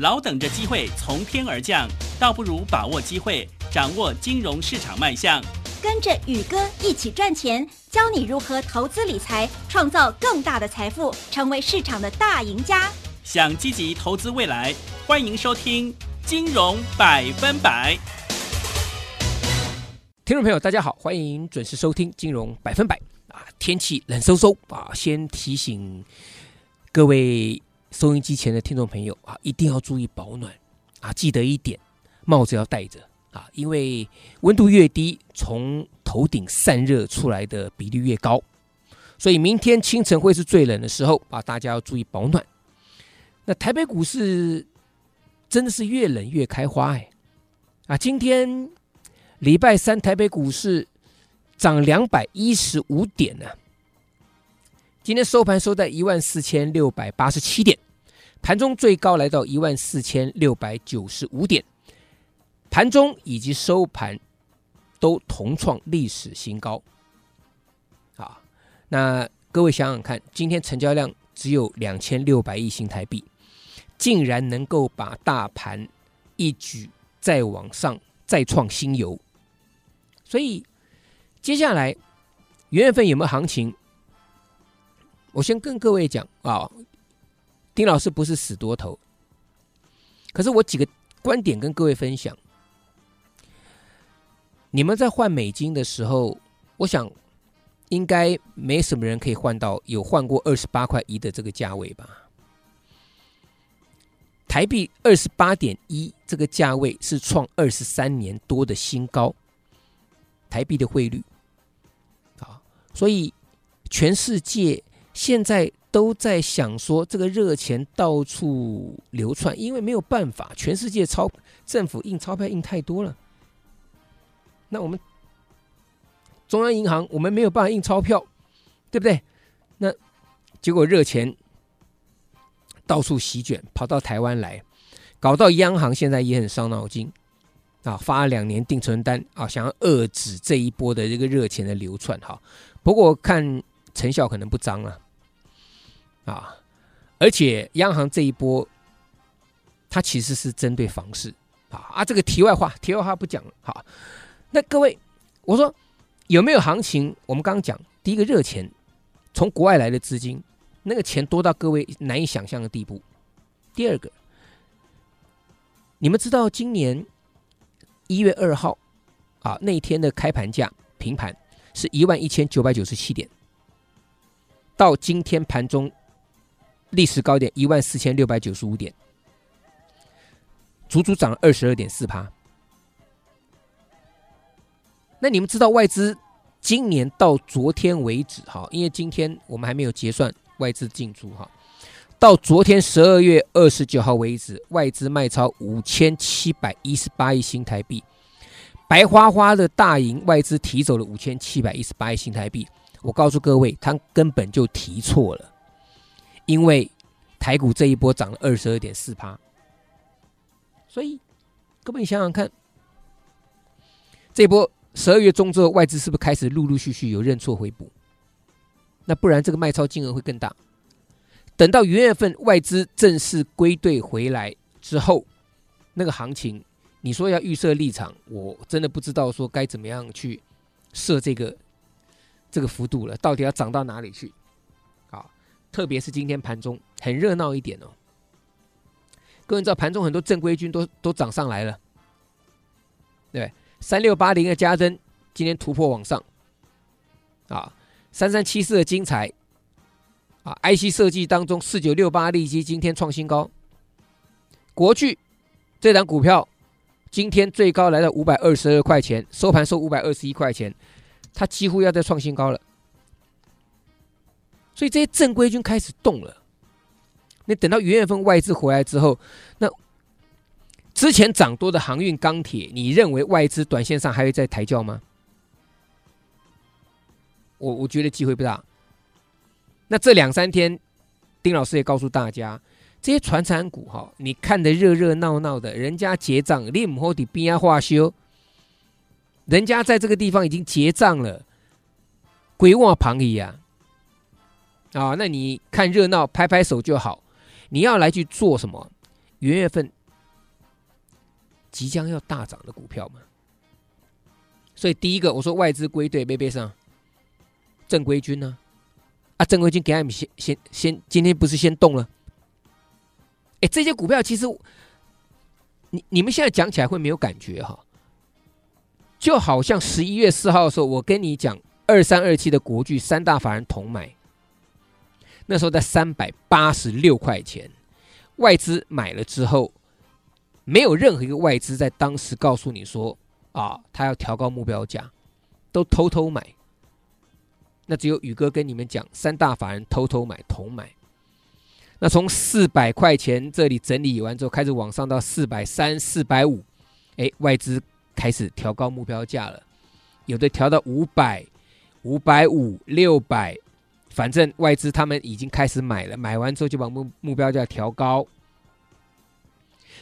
老等着机会从天而降，倒不如把握机会，掌握金融市场脉象。跟着宇哥一起赚钱，教你如何投资理财，创造更大的财富，成为市场的大赢家。想积极投资未来，欢迎收听《金融百分百》。听众朋友，大家好，欢迎准时收听《金融百分百》啊！天气冷飕飕啊，先提醒各位收音机前的听众朋友啊，一定要注意保暖啊！记得一点，帽子要戴着啊，因为温度越低，从头顶散热出来的比例越高，所以明天清晨会是最冷的时候啊！大家要注意保暖。那台北股市真的是越冷越开花哎！啊，今天。礼拜三台北股市涨两百一十五点呢，今天收盘收在一万四千六百八十七点，盘中最高来到一万四千六百九十五点，盘中以及收盘都同创历史新高。啊，那各位想想看，今天成交量只有两千六百亿新台币，竟然能够把大盘一举再往上再创新猷。所以，接下来元月份有没有行情？我先跟各位讲啊，丁老师不是死多头，可是我几个观点跟各位分享。你们在换美金的时候，我想应该没什么人可以换到有换过二十八块一的这个价位吧？台币二十八点一这个价位是创二十三年多的新高。台币的汇率，啊，所以全世界现在都在想说，这个热钱到处流窜，因为没有办法，全世界钞政府印钞票印太多了。那我们中央银行，我们没有办法印钞票，对不对？那结果热钱到处席卷，跑到台湾来，搞到央行现在也很伤脑筋。啊，发两年定存单啊，想要遏制这一波的这个热钱的流窜哈。不过看成效可能不彰了，啊而且央行这一波，它其实是针对房市啊啊。这个题外话，题外话不讲了。好，那各位，我说有没有行情？我们刚刚讲，第一个热钱从国外来的资金，那个钱多到各位难以想象的地步。第二个，你们知道今年？一月二号，啊，那天的开盘价平盘是一万一千九百九十七点，到今天盘中历史高点一万四千六百九十五点，足足涨了二十二点四趴。那你们知道外资今年到昨天为止，哈，因为今天我们还没有结算外资进出，哈。到昨天十二月二十九号为止，外资卖超五千七百一十八亿新台币，白花花的大银，外资提走了五千七百一十八亿新台币。我告诉各位，他根本就提错了，因为台股这一波涨了二十二点四趴，所以各位你想想看，这波十二月中之后，外资是不是开始陆陆续续有认错回补？那不然这个卖超金额会更大。等到元月份外资正式归队回来之后，那个行情，你说要预设立场，我真的不知道说该怎么样去设这个这个幅度了，到底要涨到哪里去？特别是今天盘中很热闹一点哦。各位知道盘中很多正规军都都涨上来了，对，三六八零的嘉登今天突破往上，啊，三三七四的精彩。啊，IC 设计当中，四九六八利基今天创新高。国巨这档股票今天最高来到五百二十二块钱，收盘收五百二十一块钱，它几乎要再创新高了。所以这些正规军开始动了。那等到元月份外资回来之后，那之前涨多的航运、钢铁，你认为外资短线上还会再抬轿吗？我我觉得机会不大。那这两三天，丁老师也告诉大家，这些传产股哈，你看的热热闹闹的，人家结账，你唔好在边啊化修，人家在这个地方已经结账了，鬼话旁移呀，啊，那你看热闹，拍拍手就好，你要来去做什么？元月份即将要大涨的股票嘛。所以第一个我说外资归队，背背上正规军呢？啊，正规军给他们先先先，今天不是先动了？哎，这些股票其实你你们现在讲起来会没有感觉哈，就好像十一月四号的时候，我跟你讲二三二七的国巨三大法人同买，那时候在三百八十六块钱，外资买了之后，没有任何一个外资在当时告诉你说啊，他要调高目标价，都偷偷买。那只有宇哥跟你们讲，三大法人偷偷买同买。那从四百块钱这里整理完之后，开始往上到四百三、四百五，哎，外资开始调高目标价了，有的调到五百、五百五、六百，反正外资他们已经开始买了，买完之后就把目目标价调高。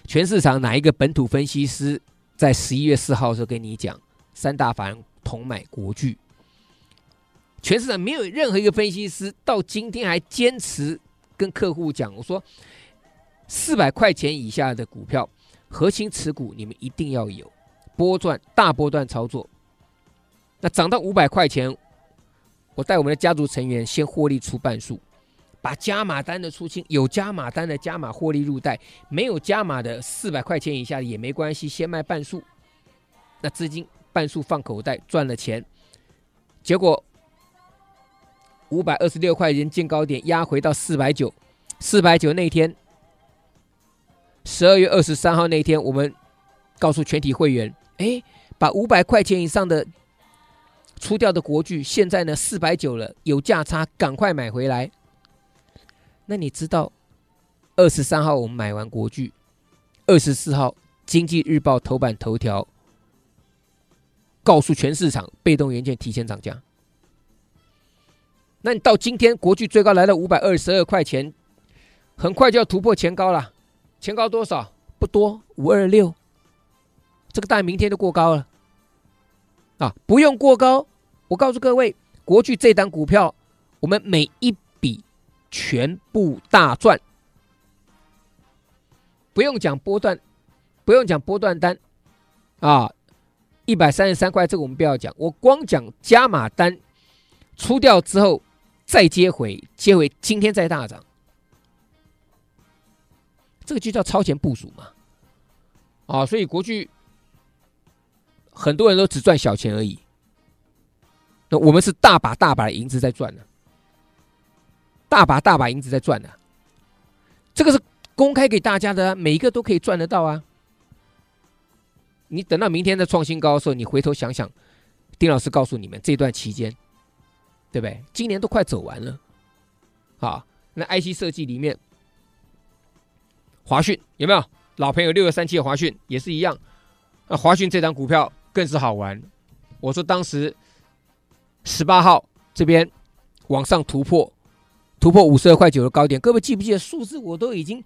全市场哪一个本土分析师在十一月四号的时候跟你讲，三大法人同买国巨？全市场没有任何一个分析师到今天还坚持。跟客户讲，我说四百块钱以下的股票，核心持股你们一定要有，波段大波段操作。那涨到五百块钱，我带我们的家族成员先获利出半数，把加码单的出清，有加码单的加码获利入袋，没有加码的四百块钱以下也没关系，先卖半数，那资金半数放口袋赚了钱，结果。五百二十六块钱见高点，压回到四百九，四百九那天，十二月二十三号那天，我们告诉全体会员，哎，把五百块钱以上的出掉的国剧，现在呢四百九了，有价差，赶快买回来。那你知道，二十三号我们买完国剧，二十四号经济日报头版头条，告诉全市场，被动元件提前涨价。那你到今天，国剧最高来到五百二十二块钱，很快就要突破前高了。前高多少？不多，五二六。这个大概明天就过高了。啊，不用过高。我告诉各位，国巨这单股票，我们每一笔全部大赚。不用讲波段，不用讲波段单。啊，一百三十三块，这个我们不要讲。我光讲加码单出掉之后。再接回，接回，今天再大涨，这个就叫超前部署嘛。啊，所以国巨很多人都只赚小钱而已，那我们是大把大把的银子在赚呢，大把大把银子在赚呢。这个是公开给大家的，每一个都可以赚得到啊。你等到明天的创新高的时候，你回头想想，丁老师告诉你们这段期间。对不对？今年都快走完了，啊，那 IC 设计里面，华讯有没有老朋友？六二三七的华讯也是一样。那华讯这张股票更是好玩。我说当时十八号这边往上突破，突破五十二块九的高点，各位记不记得数字？我都已经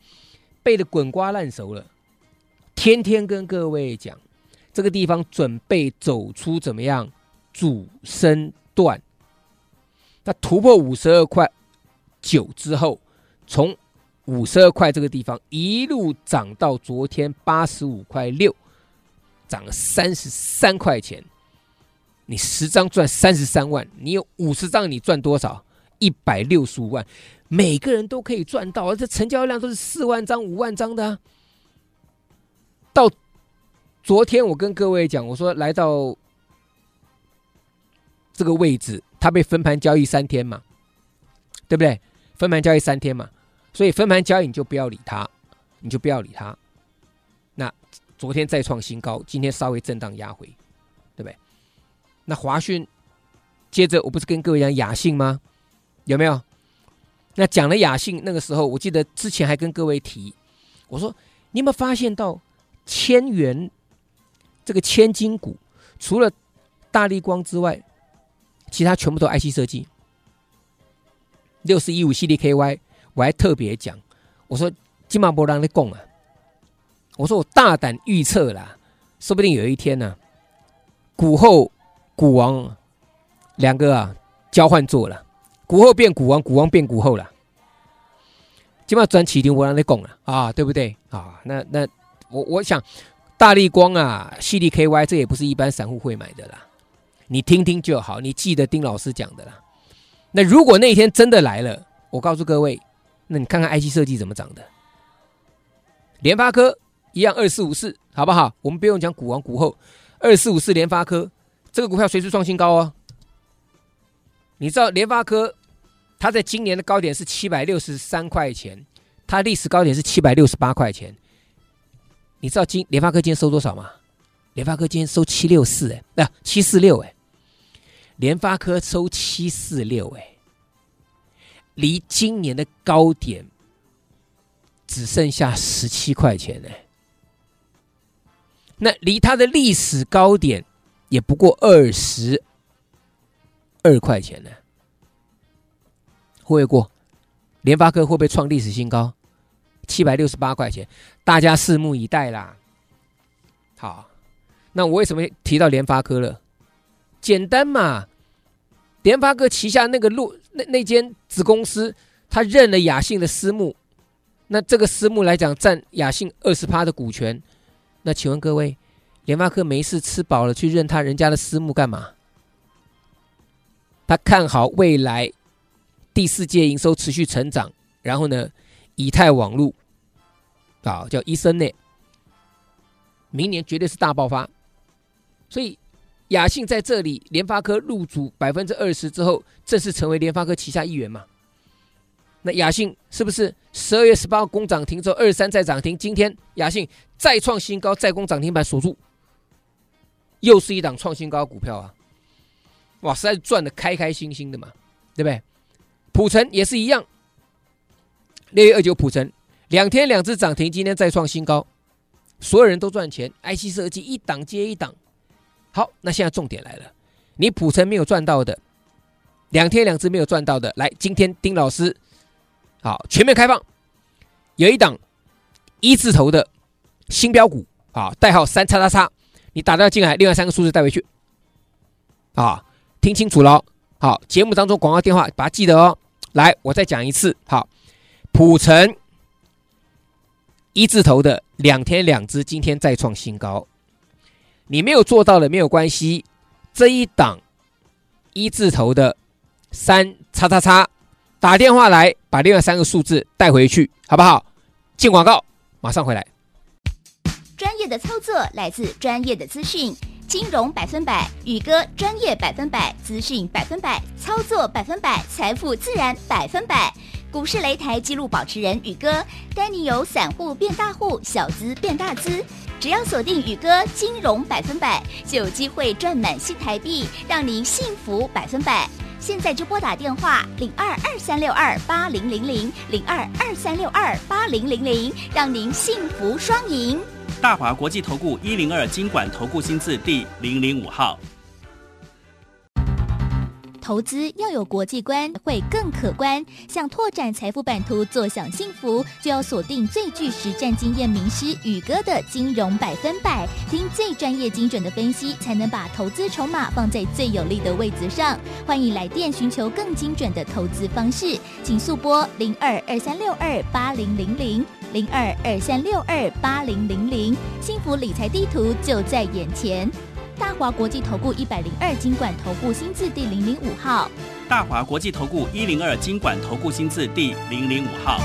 背的滚瓜烂熟了，天天跟各位讲，这个地方准备走出怎么样主升段。那突破五十二块九之后，从五十二块这个地方一路涨到昨天八十五块六，涨了三十三块钱。你十张赚三十三万，你有五十张，你赚多少？一百六十五万，每个人都可以赚到，而这成交量都是四万张、五万张的。到昨天我跟各位讲，我说来到这个位置。它被分盘交易三天嘛，对不对？分盘交易三天嘛，所以分盘交易你就不要理它，你就不要理它。昨天再创新高，今天稍微震荡压回，对不对？那华讯接着我不是跟各位讲雅信吗？有没有？那讲了雅信那个时候，我记得之前还跟各位提，我说你有没有发现到千元这个千金股，除了大力光之外？其他全部都 IC 设计，六四一五 CDKY，我还特别讲，我说金马波让你供啊，我说我大胆预测啦，说不定有一天呢、股后股王两个啊交换做了，股后变股王，股王变股后了。起码转起点我让你拱了啊，对不对啊？那那我我想，大力光啊，矽力 KY 这也不是一般散户会买的啦。你听听就好，你记得丁老师讲的啦。那如果那一天真的来了，我告诉各位，那你看看 IC 设计怎么涨的。联发科一样二四五四，好不好？我们不用讲股王股后，二四五四联发科这个股票随时创新高哦。你知道联发科？它在今年的高点是七百六十三块钱，它历史高点是七百六十八块钱。你知道今联发科今天收多少吗？联发科今天收七六四，哎，那七四六，哎，联发科收七四六，哎，离今年的高点只剩下十七块钱，哎，那离它的历史高点也不过二十二块钱呢。会不会过？联发科会不会创历史新高？七百六十八块钱，大家拭目以待啦。好，那我为什么提到联发科了？简单嘛，联发科旗下那个路那那间子公司，他认了亚信的私募，那这个私募来讲占亚信二十趴的股权。那请问各位，联发科没事吃饱了去认他人家的私募干嘛？他看好未来。第四季营收持续成长，然后呢，以太网络啊叫一升内明年绝对是大爆发。所以亚信在这里，联发科入主百分之二十之后，正式成为联发科旗下一员嘛。那亚信是不是十二月十八号攻涨停之后，二十三再涨停？今天亚信再创新高，再攻涨停板锁住，又是一档创新高股票啊！哇，实在是赚的开开心心的嘛，对不对？普城也是一样，六月二九普城两天两只涨停，今天再创新高，所有人都赚钱，IC 设计一档接一档。好，那现在重点来了，你普城没有赚到的，两天两只没有赚到的，来，今天丁老师好全面开放，有一档一字头的新标股啊，代号三叉叉叉，你打掉进来，另外三个数字带回去啊，听清楚了，好，节目当中广告电话把它记得哦。来，我再讲一次。好，普成一字头的两天两只，今天再创新高。你没有做到的没有关系，这一档一字头的三叉叉叉，打电话来把另外三个数字带回去，好不好？进广告，马上回来。专业的操作来自专业的资讯。金融百分百，宇哥专业百分百，资讯百分百，操作百分百，财富自然百分百。股市擂台纪录保持人宇哥，带你由散户变大户，小资变大资。只要锁定宇哥金融百分百，就有机会赚满新台币，让您幸福百分百。现在就拨打电话零二二三六二八零零零零二二三六二八零零零，让您幸福双赢。大华国际投顾一零二经管投顾新字第零零五号。投资要有国际观，会更可观。想拓展财富版图，坐享幸福，就要锁定最具实战经验名师宇哥的金融百分百，听最专业精准的分析，才能把投资筹码放在最有利的位置上。欢迎来电寻求更精准的投资方式，请速拨零二二三六二八零零零零二二三六二八零零零，幸福理财地图就在眼前。大华国际投顾一百零二金管投顾新字第零零五号。大华国际投顾一零二金管投顾新字第零零五号。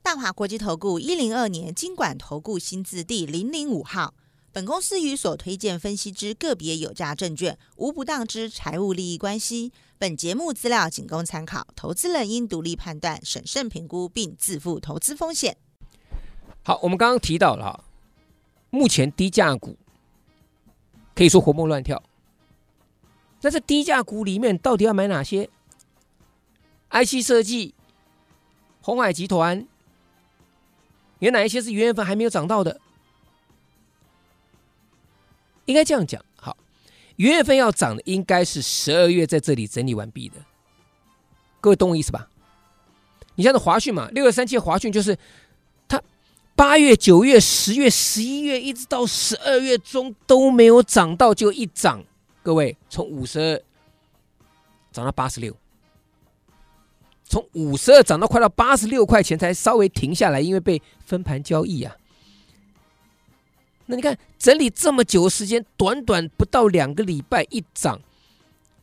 大华国际投顾一零二年金管投顾新字第零零五号。本公司与所推荐分析之个别有价证券无不当之财务利益关系。本节目资料仅供参考，投资人应独立判断、审慎评估并自负投资风险。好，我们刚刚提到了哈。目前低价股可以说活蹦乱跳，那这低价股里面到底要买哪些？IC 设计、鸿海集团，有哪一些是元月份还没有涨到的？应该这样讲，好，元月份要涨的应该是十二月在这里整理完毕的，各位懂我意思吧？你像这华讯嘛，六月三七华讯就是。八月、九月、十月、十一月，一直到十二月中都没有涨到，就一涨，各位从五十二涨到八十六，从五十二涨到快到八十六块钱才稍微停下来，因为被分盘交易啊。那你看整理这么久的时间，短短不到两个礼拜一涨，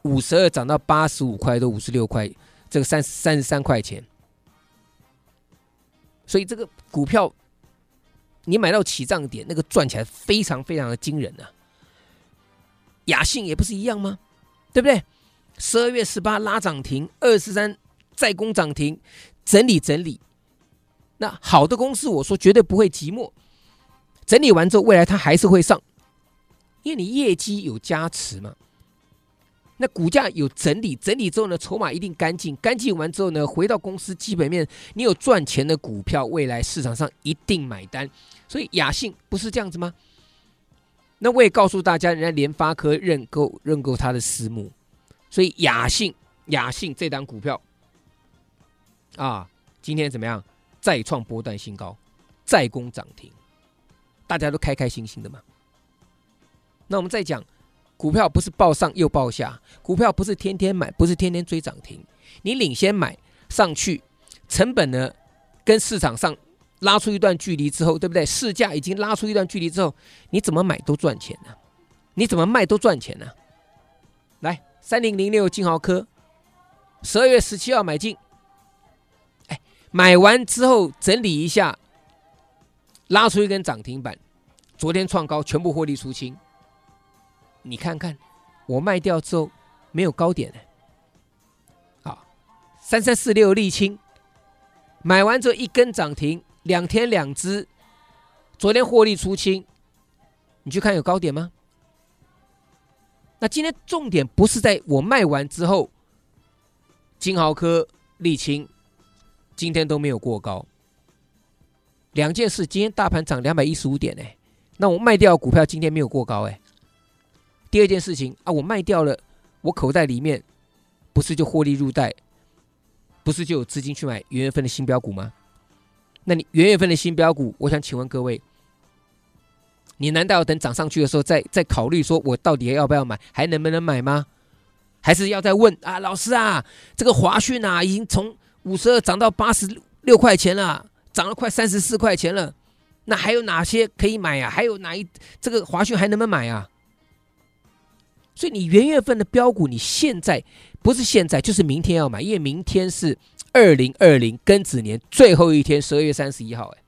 五十二涨到八十五块，都五十六块，这个三三十三块钱。所以这个股票，你买到起涨点，那个赚起来非常非常的惊人啊。雅信也不是一样吗？对不对？十二月十八拉涨停，二十三再攻涨停，整理整理。那好的公司，我说绝对不会寂寞。整理完之后，未来它还是会上，因为你业绩有加持嘛。那股价有整理，整理之后呢，筹码一定干净，干净完之后呢，回到公司基本面，你有赚钱的股票，未来市场上一定买单。所以雅信不是这样子吗？那我也告诉大家，人家联发科认购认购他的私募，所以雅信雅信这档股票啊，今天怎么样？再创波段新高，再攻涨停，大家都开开心心的嘛。那我们再讲。股票不是报上又报下，股票不是天天买，不是天天追涨停。你领先买上去，成本呢跟市场上拉出一段距离之后，对不对？市价已经拉出一段距离之后，你怎么买都赚钱呢、你怎么卖都赚钱呢、来，三零零六金豪科，十二月十七号买进，哎，买完之后整理一下，拉出一根涨停板，昨天创高，全部获利出清。你看看，我卖掉之后没有高点呢。好，三三四六沥青，买完之后一根涨停，两天两只，昨天获利出清，你去看有高点吗？那今天重点不是在我卖完之后，金豪科、沥青今天都没有过高。两件事，今天大盘涨两百一十五点呢，那我卖掉股票今天没有过高哎。第二件事情啊，我卖掉了，我口袋里面不是就获利入袋，不是就有资金去买元月份的新标股吗？那你元月份的新标股，我想请问各位，你难道要等涨上去的时候再再考虑说我到底要不要买，还能不能买吗？还是要再问啊，老师啊，这个华讯啊，已经从五十二涨到八十六块钱了，涨了快三十四块钱了，那还有哪些可以买啊？还有哪一这个华讯还能不能买啊？所以你元月份的标股，你现在不是现在，就是明天要买，因为明天是二零二零庚子年最后一天，十二月三十一号，哎，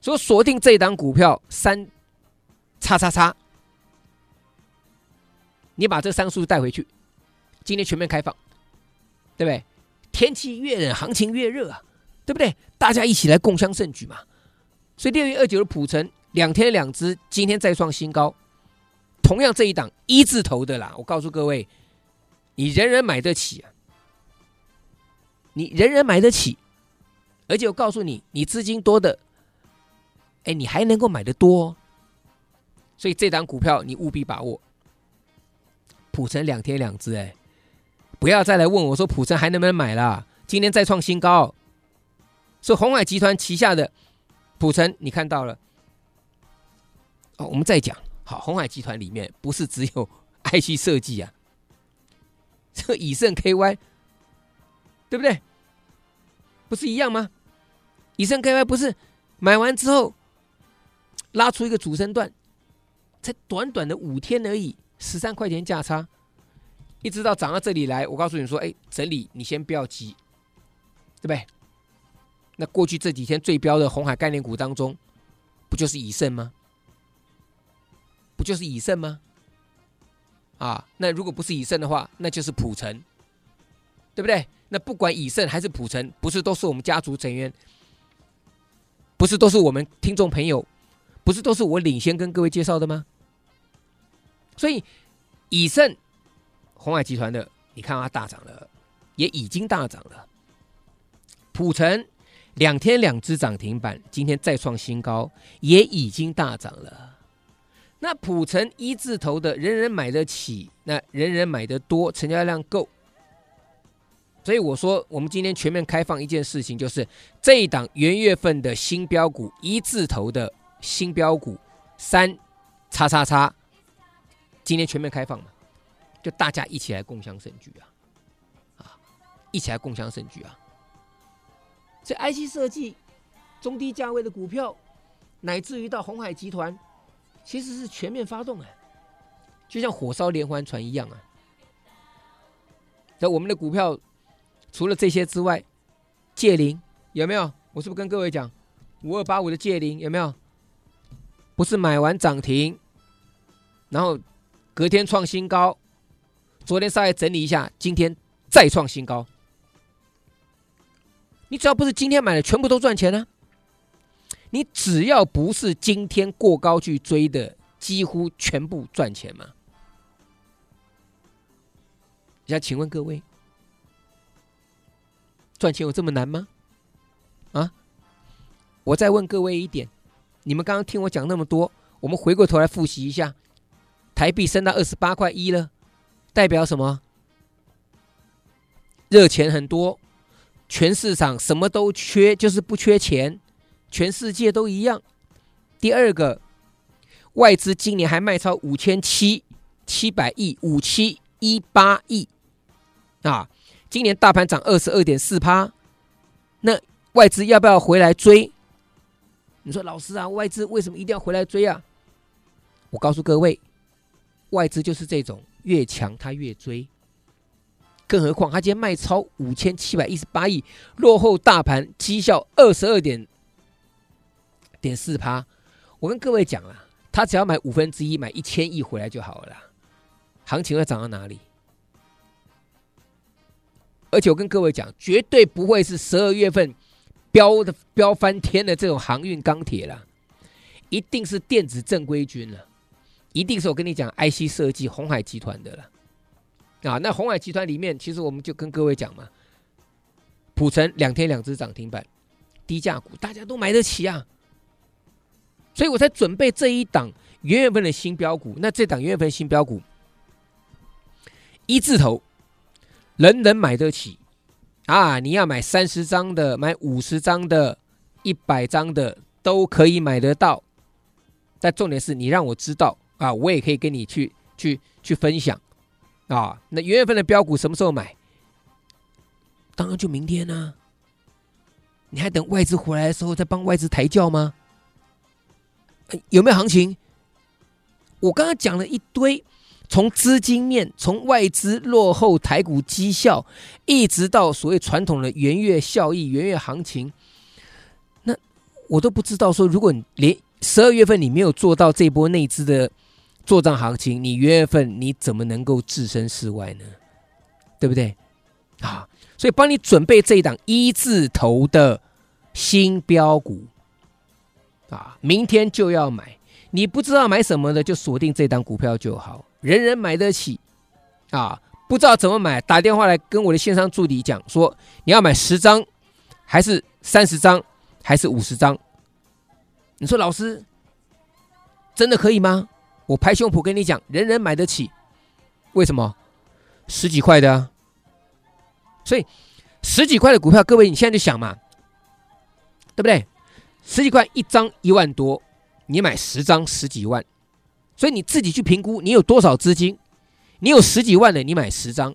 所锁定这一档股票三叉叉叉，你把这三个数字带回去，今天全面开放，对不对？天气越冷，行情越热啊，对不对？大家一起来共襄盛举嘛。所以六月二九的普成两天两支，今天再创新高。同样这一档一字头的啦，我告诉各位，你人人买得起啊，你人人买得起，而且我告诉你，你资金多的，哎，你还能够买得多，所以这档股票你务必把握。普成两天两只，哎，不要再来问我说普成还能不能买了，今天再创新高，所以鸿海集团旗下的普成你看到了，哦，我们再讲。好，鸿海集团里面不是只有 IC 设计啊，这个以盛 KY，对不对？不是一样吗？以盛 KY 不是买完之后拉出一个主升段，才短短的五天而已，十三块钱价差，一直到涨到这里来，我告诉你说，哎，整理你先不要急，对不对？那过去这几天最标的红海概念股当中，不就是以盛吗？不就是以盛吗？啊，那如果不是以盛的话，那就是普成，对不对？那不管以盛还是普成，不是都是我们家族成员，不是都是我们听众朋友，不是都是我领先跟各位介绍的吗？所以以盛，鸿海集团的，你看它大涨了，也已经大涨了。普成两天两只涨停板，今天再创新高，也已经大涨了。那普成一字头的，人人买得起，那人人买得多，成交量够，所以我说，我们今天全面开放一件事情，就是这一档元月份的新标股，一字头的新标股三叉叉叉，今天全面开放嘛，就大家一起来共享盛举啊，啊，一起来共享盛举啊！这 IC 设计中低价位的股票，乃至于到鸿海集团，其实是全面发动啊，就像火烧连环船一样啊！那我们的股票除了这些之外，界零有没有？我是不是跟各位讲五二八五的界零有没有？不是买完涨停，然后隔天创新高，昨天稍微整理一下，今天再创新高。你只要不是今天买的，全部都赚钱呢、你只要不是今天过高去追的，几乎全部赚钱嘛。那请问各位，赚钱有这么难吗？啊？我再问各位一点。你们刚刚听我讲那么多，我们回过头来复习一下，台币升到二十八块一了，代表什么？热钱很多，全市场什么都缺，就是不缺钱，全世界都一样。第二个，外资今年还卖超五千七七百亿，五七一八亿啊！今年大盘涨二十二点四趴，那外资要不要回来追？你说老师啊，外资为什么一定要回来追啊？我告诉各位，外资就是这种，越强他越追。更何况他今天卖超五千七百一十八亿，落后大盘绩效二十二点点四趴。我跟各位讲了，他只要买五分之一，买一千亿回来就好了，行情会涨到哪里？而且我跟各位讲，绝对不会是十二月份。飙的飙翻天的这种航运钢铁了，一定是电子正规军了，一定是我跟你讲 IC 设计鸿海集团的了啊。那鸿海集团里面，其实我们就跟各位讲嘛，普成两天两只涨停板，低价股大家都买得起啊，所以我才准备这一档元月份的新标股。那这档元月份新标股，一字头，人人买得起。啊！你要买三十张的，买五十张的，一百张的都可以买得到。但重点是你让我知道啊，我也可以跟你去去去分享啊。那元月份的标股什么时候买？当然就明天呢、啊。你还等外资回来的时候再帮外资抬轿吗？有没有行情？我刚刚讲了一堆。从资金面，从外资落后台股绩效，一直到所谓传统的元月效益、元月行情，那我都不知道说，如果你连十二月份你没有做到这波内资的做账行情，你元月份你怎么能够置身事外呢？对不对？啊，所以帮你准备这一档一字头的新标股啊，明天就要买，你不知道买什么的，就锁定这档股票就好。人人买得起，啊，不知道怎么买，打电话来跟我的线上助理讲说，你要买十张，还是三十张，还是五十张？你说老师，真的可以吗？我拍胸脯跟你讲，人人买得起，为什么？十几块的，所以十几块的股票，各位你现在就想嘛，对不对？十几块一张一万多，你买十张十几万。所以你自己去评估，你有多少资金？你有十几万的，你买十张；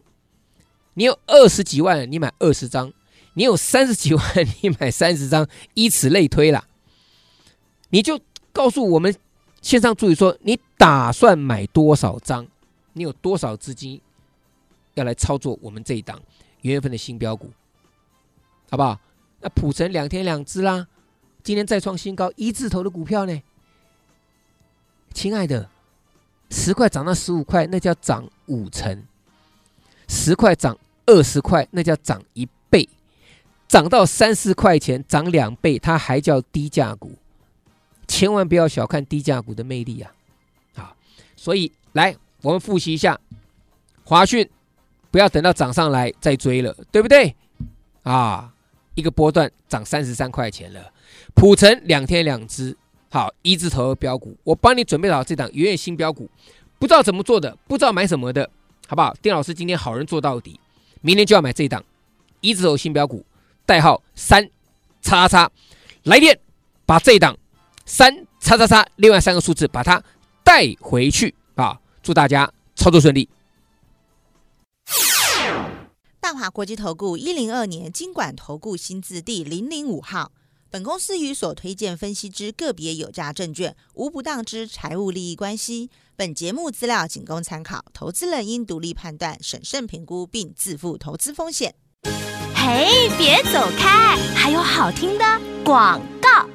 你有二十几万的，你买二十张；你有三十几万，你买三十张，以此类推啦。你就告诉我们线上助理说，你打算买多少张？你有多少资金要来操作我们这一档元月份的新标股，好不好？那普成两天两只啦，今天再创新高，一字头的股票呢？亲爱的，十块涨到十五块，那叫涨五成；十块涨二十块，那叫涨一倍；涨到三十块钱，涨两倍，它还叫低价股。千万不要小看低价股的魅力啊！好，所以来，我们复习一下华讯，不要等到涨上来再追了，对不对？啊，一个波段涨三十三块钱了，普成两天两只。好，一字头标股，我帮你准备好这档元月新标股，不知道怎么做的，不知道买什么的，好不好？丁老师今天好人做到底，明天就要买这档一字头新标股，代号三叉叉，来电把这档三叉叉叉另外三个数字把它带回去啊！祝大家操作顺利。大华国际投顾一零二年金管投顾新字第零零五号。本公司与所推荐分析之个别有价证券无不当之财务利益关系。本节目资料仅供参考，投资人应独立判断、审慎评估，并自负投资风险。嘿，别走开，还有好听的广告。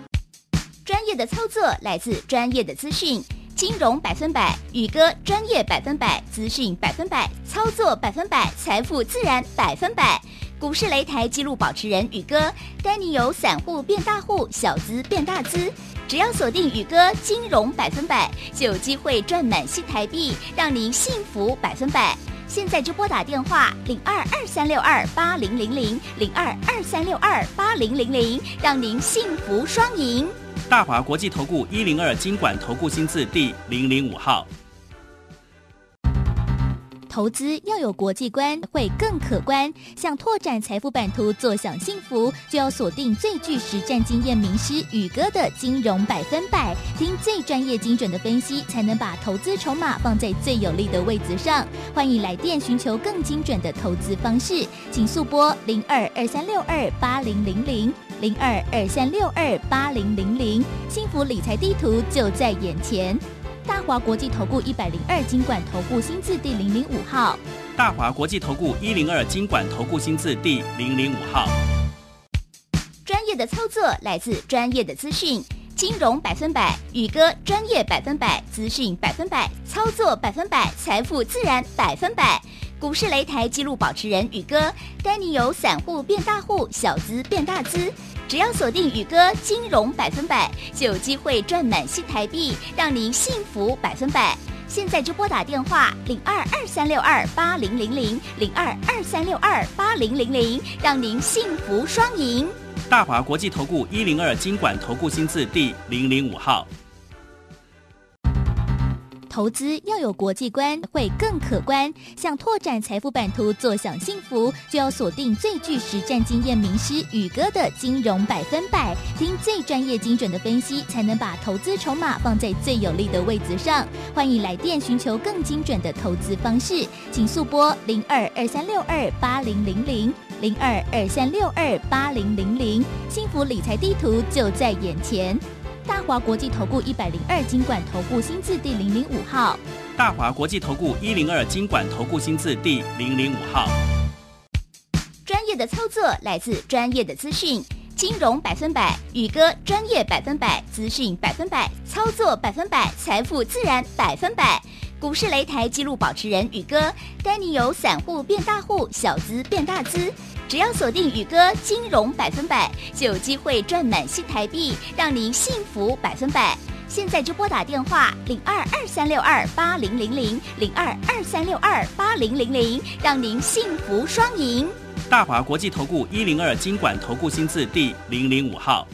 专业的操作来自专业的资讯。金融百分百，宇哥专业百分百，资讯百分百，操作百分百，财富自然百分百。股市擂台记录保持人宇哥，带你由散户变大户，小资变大资。只要锁定宇哥金融百分百，就有机会赚满新台币，让您幸福百分百。现在就拨打电话零二二三六二八零零零零二二三六二八零零零，让您幸福双赢。大华国际投顾一零二金管投顾新字第零零五号。投资要有国际观，会更可观。想拓展财富版图，坐享幸福，就要锁定最具实战经验名师宇哥的金融百分百，听最专业精准的分析，才能把投资筹码放在最有利的位置上。欢迎来电寻求更精准的投资方式，请速拨零二二三六二八零零零零二二三六二八零零零，幸福理财地图就在眼前。大华国际投顾一百零二金管投顾新字第零零五号。大华国际投顾一零二金管投顾新字第零零五号。专业的操作来自专业的资讯，金融百分百，宇哥专业百分百，资讯百分百，操作百分百，财富自然百分百。股市擂台记录保持人宇哥，带你由散户变大户，小资变大资。只要锁定宇哥金融百分百，就有机会赚满新台币，让您幸福百分百。现在就拨打电话零二二三六二八零零零零二二三六二八零零零，让您幸福双赢。大华国际投顾一零二金管投顾新字第零零五号。投资要有国际观，会更可观。想拓展财富版图，坐享幸福，就要锁定最具实战经验名师宇哥的金融百分百，听最专业精准的分析，才能把投资筹码放在最有利的位置上。欢迎来电寻求更精准的投资方式，请速拨零二二三六二八零零零零二二三六二八零零零，幸福理财地图就在眼前。大华国际投顾一百零二金管投顾新字第零零五号。大华国际投顾一零二金管投顾新字第零零五号。专业的操作来自专业的资讯，金融百分百，宇哥专业百分百，资讯百分百，操作百分百，财富自然百分百。股市擂台记录保持人宇哥，带你由散户变大户，小资变大资。只要锁定宇哥金融百分百，就有机会赚满新台币，让您幸福百分百。现在就拨打电话零二二三六二八零零零零二二三六二八零零零，让您幸福双赢。大华国际投顾一零二金管投顾新字第零零五号。